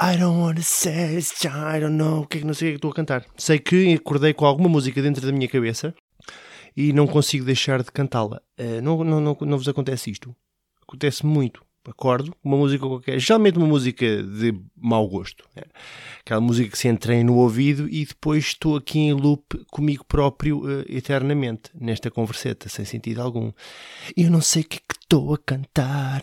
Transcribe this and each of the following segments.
I don't wanna say it's I don't know o que é que não sei o que estou a cantar. Sei que acordei com alguma música dentro da minha cabeça e não consigo deixar de cantá-la. Uh, não, não, não, não vos acontece isto? Acontece muito. Acordo, uma música qualquer, geralmente uma música de mau gosto. Né? Aquela música que se entra no ouvido e depois estou aqui em loop comigo próprio uh, eternamente, nesta converseta, sem sentido algum. Eu não sei o que é que estou a cantar.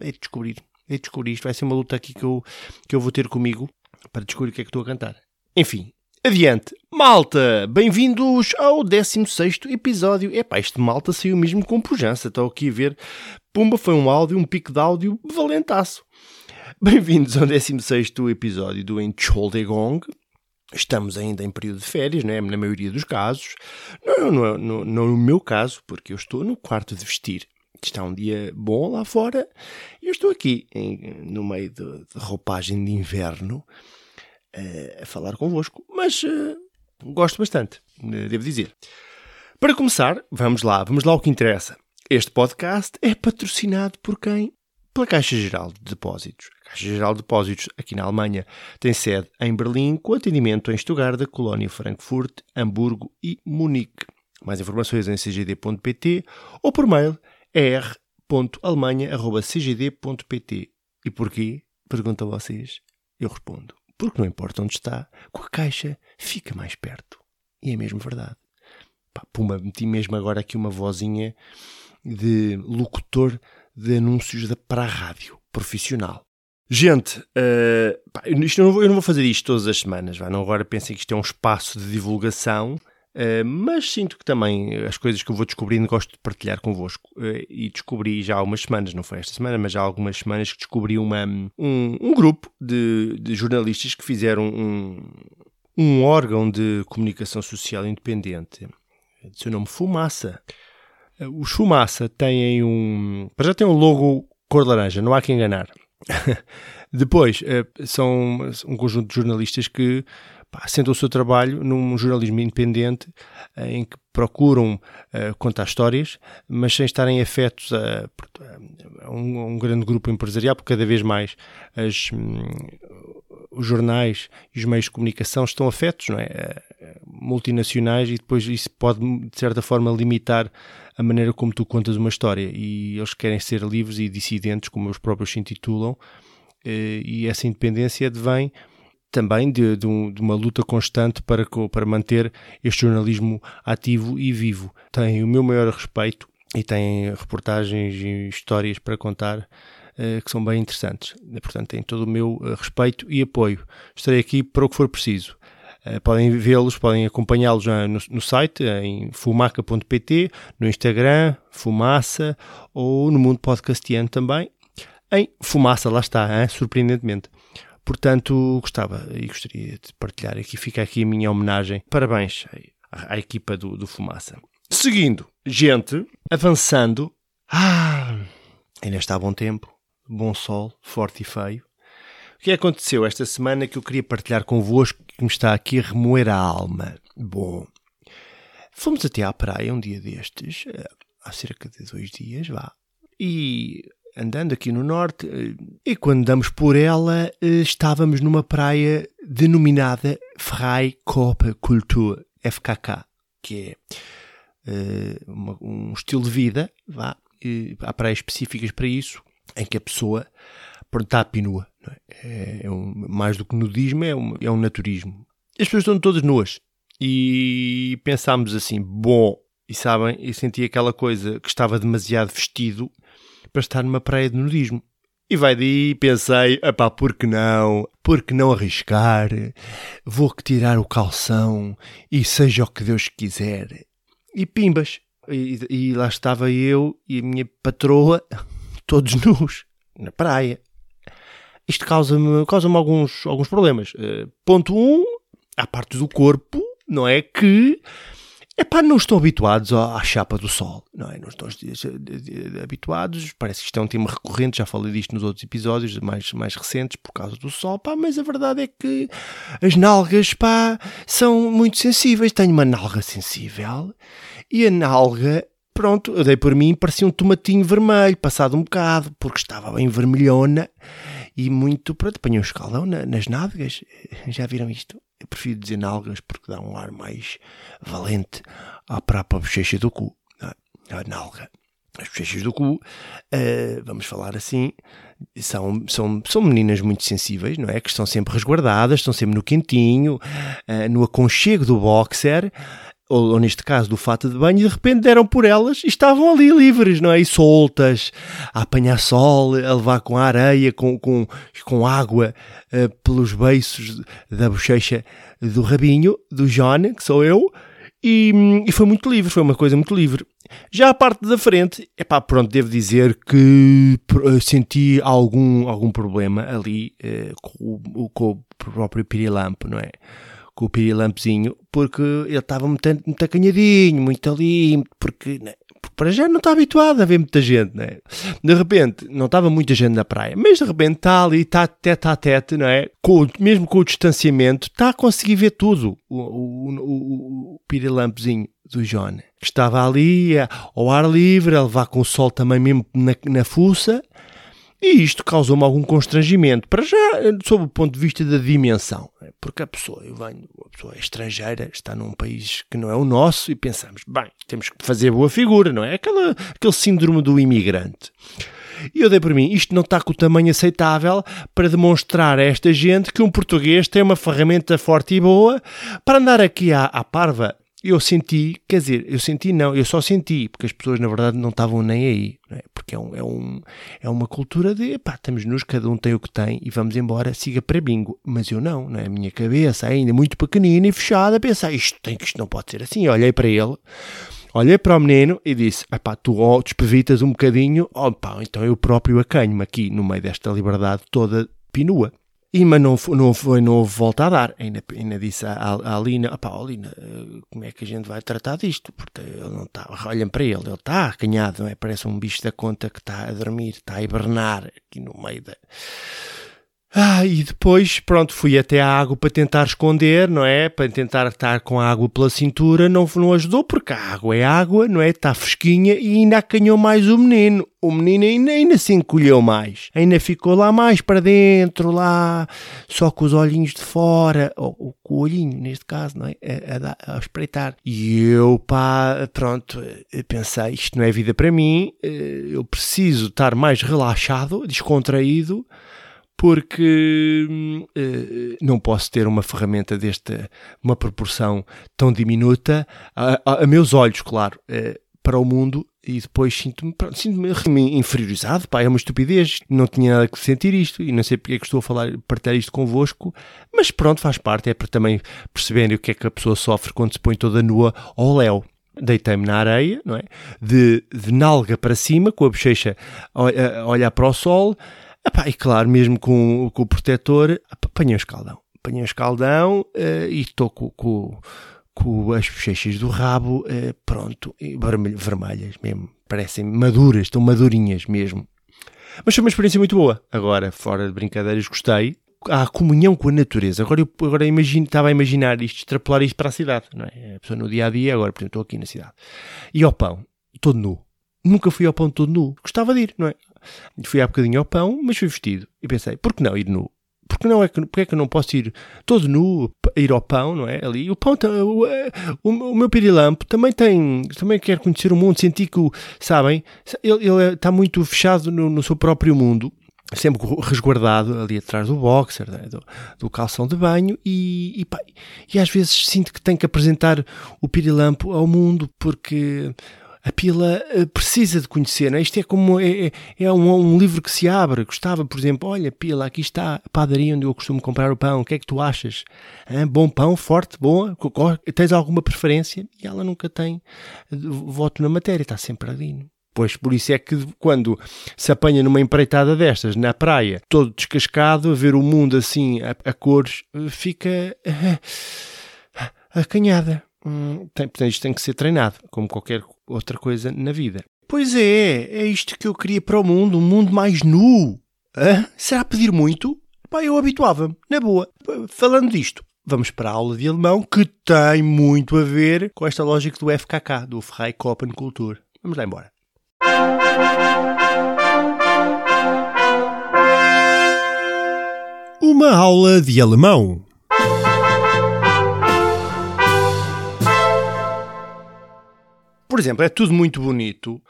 É de descobrir. É de descobrir. Isto vai ser uma luta aqui que eu, que eu vou ter comigo para descobrir o que é que estou a cantar. Enfim, Adiante. Malta, bem-vindos ao 16 episódio. Epá, este malta saiu mesmo com pujança. Estou aqui a ver. Pumba, foi um áudio, um pico de áudio valentaço. Bem-vindos ao 16 episódio do Entschuldigung. Estamos ainda em período de férias, não é? Na maioria dos casos. Não, não, não, não no meu caso, porque eu estou no quarto de vestir. Está um dia bom lá fora e eu estou aqui em, no meio de, de roupagem de inverno a falar convosco, mas uh, gosto bastante, devo dizer. Para começar, vamos lá, vamos lá ao que interessa. Este podcast é patrocinado por quem? Pela Caixa Geral de Depósitos. A Caixa Geral de Depósitos, aqui na Alemanha, tem sede em Berlim, com atendimento em Stuttgart, Colónia, Frankfurt, Hamburgo e Munique. Mais informações em cgd.pt ou por mail er.alemanha.cgd.pt. E porquê? Perguntam vocês. Eu respondo porque não importa onde está, com a caixa fica mais perto. E é mesmo verdade. Pá, pumba, meti mesmo agora aqui uma vozinha de locutor de anúncios da, para a rádio, profissional. Gente, uh, pá, isto eu, não vou, eu não vou fazer isto todas as semanas, vá, não agora pensem que isto é um espaço de divulgação, uh, mas sinto que também as coisas que eu vou descobrindo gosto de partilhar convosco. Uh, e descobri já há algumas semanas, não foi esta semana, mas já há algumas semanas que descobri uma, um, um grupo de, de, jornalistas que fizeram um, um órgão de comunicação social independente. De seu nome Fumaça. Os Fumaça têm um. Para já tem um logo cor laranja, não há que enganar. Depois, são um conjunto de jornalistas que pá, o seu trabalho num jornalismo independente em que procuram uh, contar histórias, mas sem estarem afetos a, a, um, a, um, grande grupo empresarial, porque cada vez mais as, um, os jornais e os meios de comunicação estão afetos, não é? multinacionais e depois isso pode de certa forma limitar a maneira como tu contas uma história e eles querem ser livres e dissidentes como os próprios se intitulam eh, e essa independência advém também de, de, um, de, uma luta constante para, para manter este jornalismo ativo e vivo. Tem o meu maior respeito e tem reportagens e histórias para contar uh, que são bem interessantes. Portanto, tem todo o meu uh, respeito e apoio. Estarei aqui para o que for preciso. Uh, podem vê-los, podem acompanhá-los no, no, site, em fumaca.pt, no Instagram, Fumaça, ou no mundo podcastiano também, em Fumaça, lá está, hein? surpreendentemente. Portanto, gostava e gostaria de partilhar aqui, fica aqui a minha homenagem. Parabéns à, à equipa do, do Fumaça. Seguindo, gente, avançando. Ah, ainda está bom tempo, bom sol, forte e feio. O que aconteceu esta semana que eu queria partilhar convosco que me está aqui a remoer a alma? Bom, Fomos até à praia um dia destes, eh, há cerca de dois dias, vá. E andando aqui no norte, eh, e quando damos por ela, eh, estávamos numa praia denominada Freikoppe Kultur, FKK, que é uh, um estilo de vida, vá, há praias específicas para isso, em que a pessoa está a pinua. É? É, é um, mais do que nudismo, é um, é um naturismo. As pessoas estão todas nuas. E pensámos assim, bom, e sabem, eu senti aquela coisa que estava demasiado vestido para estar numa praia de nudismo. E vai daí pensei, epá, por que não? Por que não arriscar? Vou tirar o calção e seja o que Deus quiser. E pimbas. E, e lá estava eu e a minha patroa, todos nus, na praia. Isto causa-me causa alguns, alguns problemas. Uh, ponto 1, um, à parte do corpo, não é? Que Epá, não estão habituados à, chapa do sol, não é? Não estão habituados, parece que isto é um tema recorrente, já falei disto nos outros episódios mais, mais recentes, por causa do sol, pá, mas a verdade é que as nalgas, pá, são muito sensíveis. Tenho uma nalga sensível e a nalga, pronto, eu dei por mim, parecia um tomatinho vermelho, passado um bocado, porque estava bem vermelhona e muito, pronto, apanhei um escaldão nas nádegas. Já viram isto? Eu prefiro dizer nalgas porque dá um ar mais valente à própria bochecha do cu. É? A nalga. As bochechas do cu, uh, vamos falar assim, são, são, são meninas muito sensíveis, não é? Que estão sempre resguardadas, estão sempre no quentinho, uh, no aconchego do boxer ou, ou, neste caso do fato de banho, e de repente deram por elas e estavam ali livres, não é? E soltas, a apanhar sol, a levar com areia, com, com, com água uh, pelos beiços da bochecha do rabinho, do John, que sou eu, e, e, foi muito livre, foi uma coisa muito livre. Já a parte da frente, é pá, pronto, devo dizer que eh, senti algum, algum problema ali uh, com, com o próprio pirilampo, não é? Com o pirilampezinho, porque ele estava muito, muito acanhadinho, muito ali, porque, né, para já não está habituado a ver muita gente, né? De repente, não estava muita gente na praia, mas de repente está ali, está tete a tete, não é? Com, mesmo com o distanciamento, está a conseguir ver tudo, o, o, o, o pirilampezinho do John. Estava ali ao ar livre, a levar com o sol também mesmo na, na fuça, e isto causou-me algum constrangimento, para já, sob o ponto de vista da dimensão. É? Porque a pessoa, eu venho, a pessoa é estrangeira, está num país que não é o nosso e pensamos, bem, temos que fazer boa figura, não é? Aquela, aquele síndrome do imigrante. E eu dei por mim, isto não está com o tamanho aceitável para demonstrar a esta gente que um português tem uma ferramenta forte e boa para andar aqui à, à parva eu senti, quer dizer, eu senti não, eu só senti, porque as pessoas na verdade não estavam nem aí, é? porque é, um, é, um, é uma cultura de, pá, estamos nos, cada um tem o que tem e vamos embora, siga para bingo. Mas eu não, não é? A minha cabeça ainda muito pequenina e fechada, a pensar, isto, tem, isto não pode ser assim. Eu olhei para ele, olhei para o menino e disse, pá, tu oh, despevitas um bocadinho, oh, pá, então eu próprio acanho-me aqui no meio desta liberdade toda pinua. E, mas não, não, foi, não houve volta a dar. Ainda, ainda disse à, à Alina: pá, Alina, eh, como é que a gente vai tratar disto? Porque ele não está. Olhem para ele, ele está acanhado, não é? Parece um bicho da conta que está a dormir, está a hibernar aqui no meio da. Ah, e depois, pronto, fui até à água para tentar esconder, não é? Para tentar estar com a água pela cintura, não, não ajudou, porque a água é água, não é? Está fresquinha e ainda acanhou mais o menino. O menino ainda, ainda se encolheu mais. Ainda ficou lá mais para dentro, lá, só com os olhinhos de fora, ou, com o olhinho, neste caso, não é? A, a, a espreitar. E eu, pá, pronto, pensei, isto não é vida para mim, eh, eu preciso estar mais relaxado, descontraído, porque uh, não posso ter uma ferramenta desta, uma proporção tão diminuta, a, a, a meus olhos, claro, uh, para o mundo, e depois sinto-me sinto inferiorizado, pá, é uma estupidez, não tinha nada que sentir isto, e não sei porque é que estou a falar, partilhar isto convosco, mas pronto, faz parte, é para também perceberem o que é que a pessoa sofre quando se põe toda nua ao léu deitei-me na areia, não é? De, de nalga para cima, com a bochecha a, a olhar para o sol, Epá, e claro, mesmo com, com o protetor, apanhei o escaldão. Apanhei o escaldão uh, e estou com, com, com, as bochechas do rabo, uh, pronto, vermelhas mesmo. Parecem maduras, estão madurinhas mesmo. Mas foi uma experiência muito boa. Agora, fora de brincadeiras, gostei. à comunhão com a natureza. Agora eu agora imagino, estava a imaginar isto, extrapolar isto para a cidade, não é? A pessoa no dia a dia, agora, por exemplo, estou aqui na cidade. E ao pão, todo nu. Nunca fui ao pão todo nu. Gostava de ir, não é? Fui há bocadinho ao pão, mas fui vestido. E pensei, por que não ir nu? Porque não é que, porque é que eu não posso ir todo nu, ir ao pão, não é? Ali, o pão, o, o, o meu pirilampo também tem, também quer conhecer o mundo, senti que, sabem, ele, ele está muito fechado no, no seu próprio mundo sempre resguardado ali atrás do boxer, né, do, do, calção de banho e, e, pá, e, às vezes sinto que tenho que apresentar o pirilampo ao mundo porque a pila eh, precisa de conhecer. Né? Isto é como é, é, é um, um, livro que se abre. Gostava, por exemplo, olha, pila, aqui está a padaria onde eu costumo comprar o pão. O que é que tu achas? Hã? Bom pão, forte, bom? Tens alguma preferência? E ela nunca tem eh, voto na matéria, está sempre ali. Pois por isso é que quando se apanha numa empreitada destas na praia, todo descascado, a ver o mundo assim a, a cores, eh, fica acanhada. Hum, tem, portanto, isto tem que ser treinado, como qualquer outra coisa na vida. Pois é, é isto que eu queria para o mundo, um mundo mais nu. Hã? Será pedir muito? Pá, eu habituava-me, na boa. Falando disto, vamos para a aula de alemão, que tem muito a ver com esta lógica do FKK, do Freikopen-Kultur. Vamos lá embora. Uma aula de alemão. Por exemplo, é tudo muito bonito,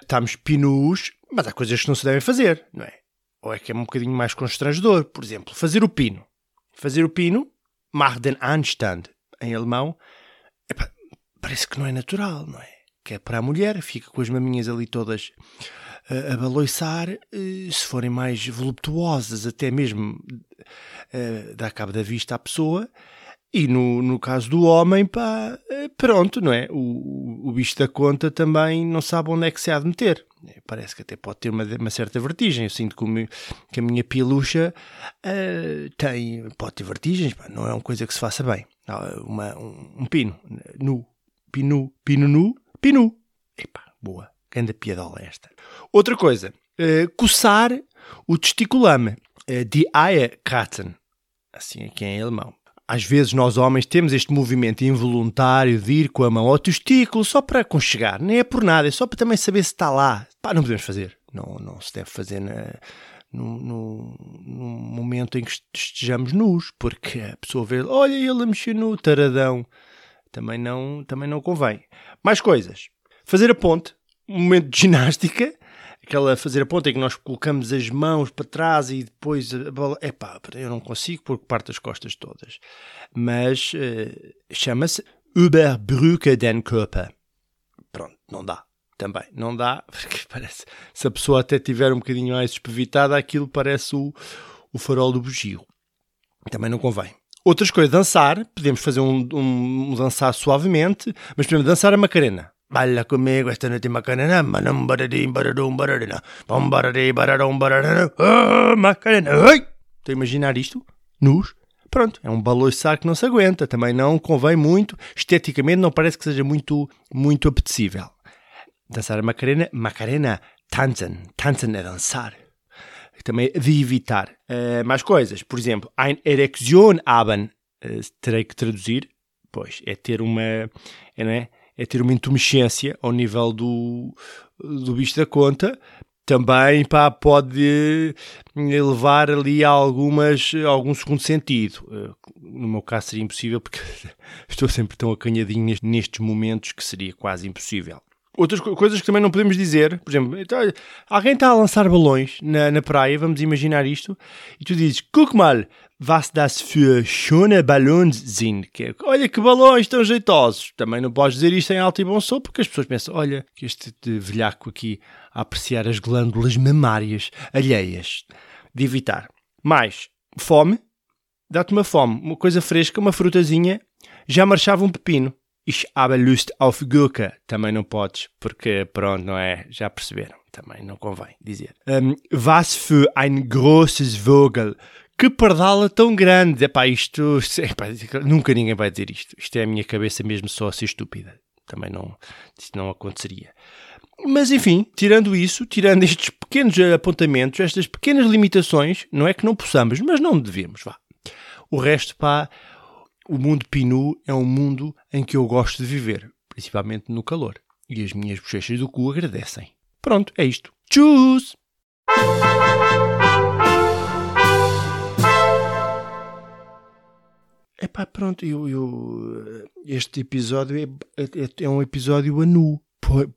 estamos pinus, mas há coisas que não se devem fazer, não é? Ou é que é um bocadinho mais constrangedor. Por exemplo, fazer o pino. Fazer o pino, mach den Anstand, em alemão, epa, parece que não é natural, não é? Que é para a mulher, fica com as maminhas ali todas uh, a baloiçar, uh, se forem mais voluptuosas, até mesmo uh, dá cabo da vista à pessoa, e no, no caso do homem, pá, eh, pronto, não é? O, o bicho da conta também não sabe onde é que se há de meter. É, parece que até pode ter uma, uma certa vertigem. Eu sinto que, que a minha pilucha uh, tem, pode ter vertigens, pá, não é uma coisa que se faça bem. Uma, um, um pino, nu, pino, pino nu, pinu. Epá, boa, grande piadola esta. Outra coisa, uh, coçar o testiculame, uh, die Eierkratzen, assim aqui em alemão às vezes nós homens temos este movimento involuntário de ir com a mão ao testículo só para aconchegar, nem é por nada, é só para também saber se está lá. Pá, não podemos fazer. Não, não se deve fazer na, no, no, no, momento em que estejamos nus, porque a pessoa vê, olha ele a mexer no taradão. Também não, também não convém. Mais coisas. Fazer a ponte, um momento de ginástica, aquela fazer a ponta em que nós colocamos as mãos para trás e depois a bola. Epá, eu não consigo porque parto as costas todas. Mas uh, chama-se Überbrücke den Körper. Pronto, não dá. Também não dá, porque parece. Se a pessoa até tiver um bocadinho mais espevitada, aquilo parece o, o farol do bugio. Também não convém. Outras coisas, dançar, podemos fazer um, um, um dançar suavemente, mas podemos dançar a Macarena. Balla comigo esta noite Macarena, manam baradim baradum baradina, bom baradi baradum baradina, oh, Macarena, oi! Estou a imaginar isto? Nus? Pronto, é um baloiçar que não se aguenta, também não convém muito, esteticamente não parece que seja muito, muito apetecível. Dançar a Macarena, Macarena, tanzen, tanzen é dançar. Também de evitar. Uh, mais coisas, por exemplo, ein Erektion haben, uh, terei que traduzir, pois, é ter uma, é, não é? É ter uma intumescência ao nível do, do bicho da conta, também pá, pode levar ali a algumas, algum segundo sentido. Eh, no meu caso seria impossível porque estou sempre tão acanhadinho nestes momentos que seria quase impossível. Outras coisas que também não podemos dizer, por exemplo, então, alguém está a lançar balões na, na praia, vamos imaginar isto, e tu dizes, guck mal, was das für schöne Ballons sind. Que é, olha que balões tão jeitosos. Também não podes dizer isto em alto e bom som, porque as pessoas pensam, olha, que este velhaco aqui a apreciar as glândulas mamárias alheias. De evitar. Mais, fome. Dá-te uma fome, uma coisa fresca, uma frutazinha. Já marchava um pepino. Ich habe Lust auf Gurke. Também não podes, porque pronto, não é? Já perceberam. Também não convém dizer. Um, was für ein großes Vogel. Que pardala tão grande! Epá, isto. Epá, nunca ninguém vai dizer isto. Isto é a minha cabeça mesmo só a ser estúpida. Também não. Isto não aconteceria. Mas enfim, tirando isso, tirando estes pequenos apontamentos, estas pequenas limitações, não é que não possamos, mas não devemos, vá. O resto, pá, o mundo Pinu é um mundo em que eu gosto de viver, principalmente no calor. E as minhas bochechas do cu agradecem. Pronto, é isto. Tchus! Epá, pronto, eu, eu, este episódio é, é, é um episódio a nu.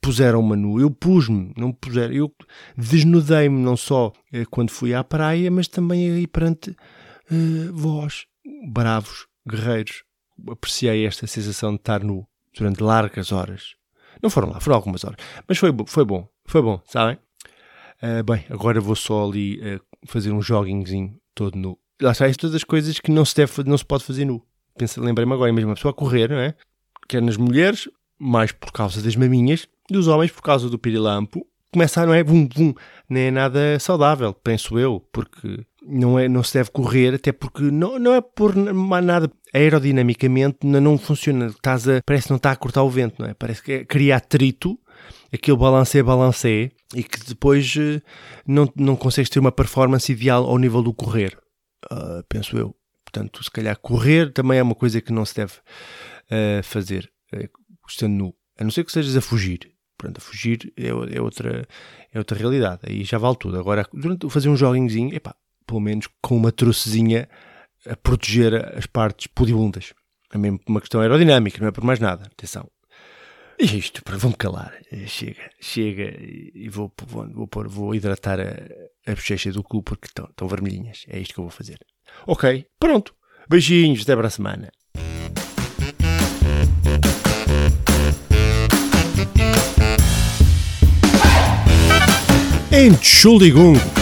Puseram-me a nu, eu pus-me, não puseram, eu desnudei-me não só eh, quando fui à praia, mas também aí perante uh, vós, bravos, guerreiros. Apreciei esta sensação de estar nu durante largas horas. Não foram lá, foram algumas horas, mas foi, foi bom, foi bom, sabem? Uh, bem, agora vou só ali uh, fazer um joggingzinho todo nu lá está, todas as coisas que não se, deve, não se pode fazer nu. Lembrei-me agora, mesmo a pessoa a correr, não é? Quer nas mulheres, mais por causa das maminhas, e os homens por causa do pirilampo, começa não é? Vum, vum, não é nada saudável, penso eu, porque não, é, não se deve correr, até porque não, não é por nada aerodinamicamente não, não funciona, estás a, parece que não está a cortar o vento, não é? Parece que é, cria atrito, aquele balancê balancê, e que depois eh, não, não consegues ter uma performance ideal ao nível do correr uh, penso eu. Portanto, se calhar correr também é uma coisa que não se deve uh, fazer, uh, estando nu. A não ser que estejas a fugir. Portanto, fugir é, é, outra, é outra realidade. Aí já vale tudo. Agora, durante fazer um joguinhozinho, epá, pelo menos com uma trocezinha a proteger as partes pudibundas. É mesmo uma questão aerodinâmica, não é por mais nada. Atenção. E é isto, vou-me calar. Chega, chega e vou, vou, vou, pôr, vou hidratar a, a bochecha do cu porque estão, estão vermelhinhas. É isto que eu vou fazer. Ok, pronto. Beijinhos, até para a semana. Entschuldigung.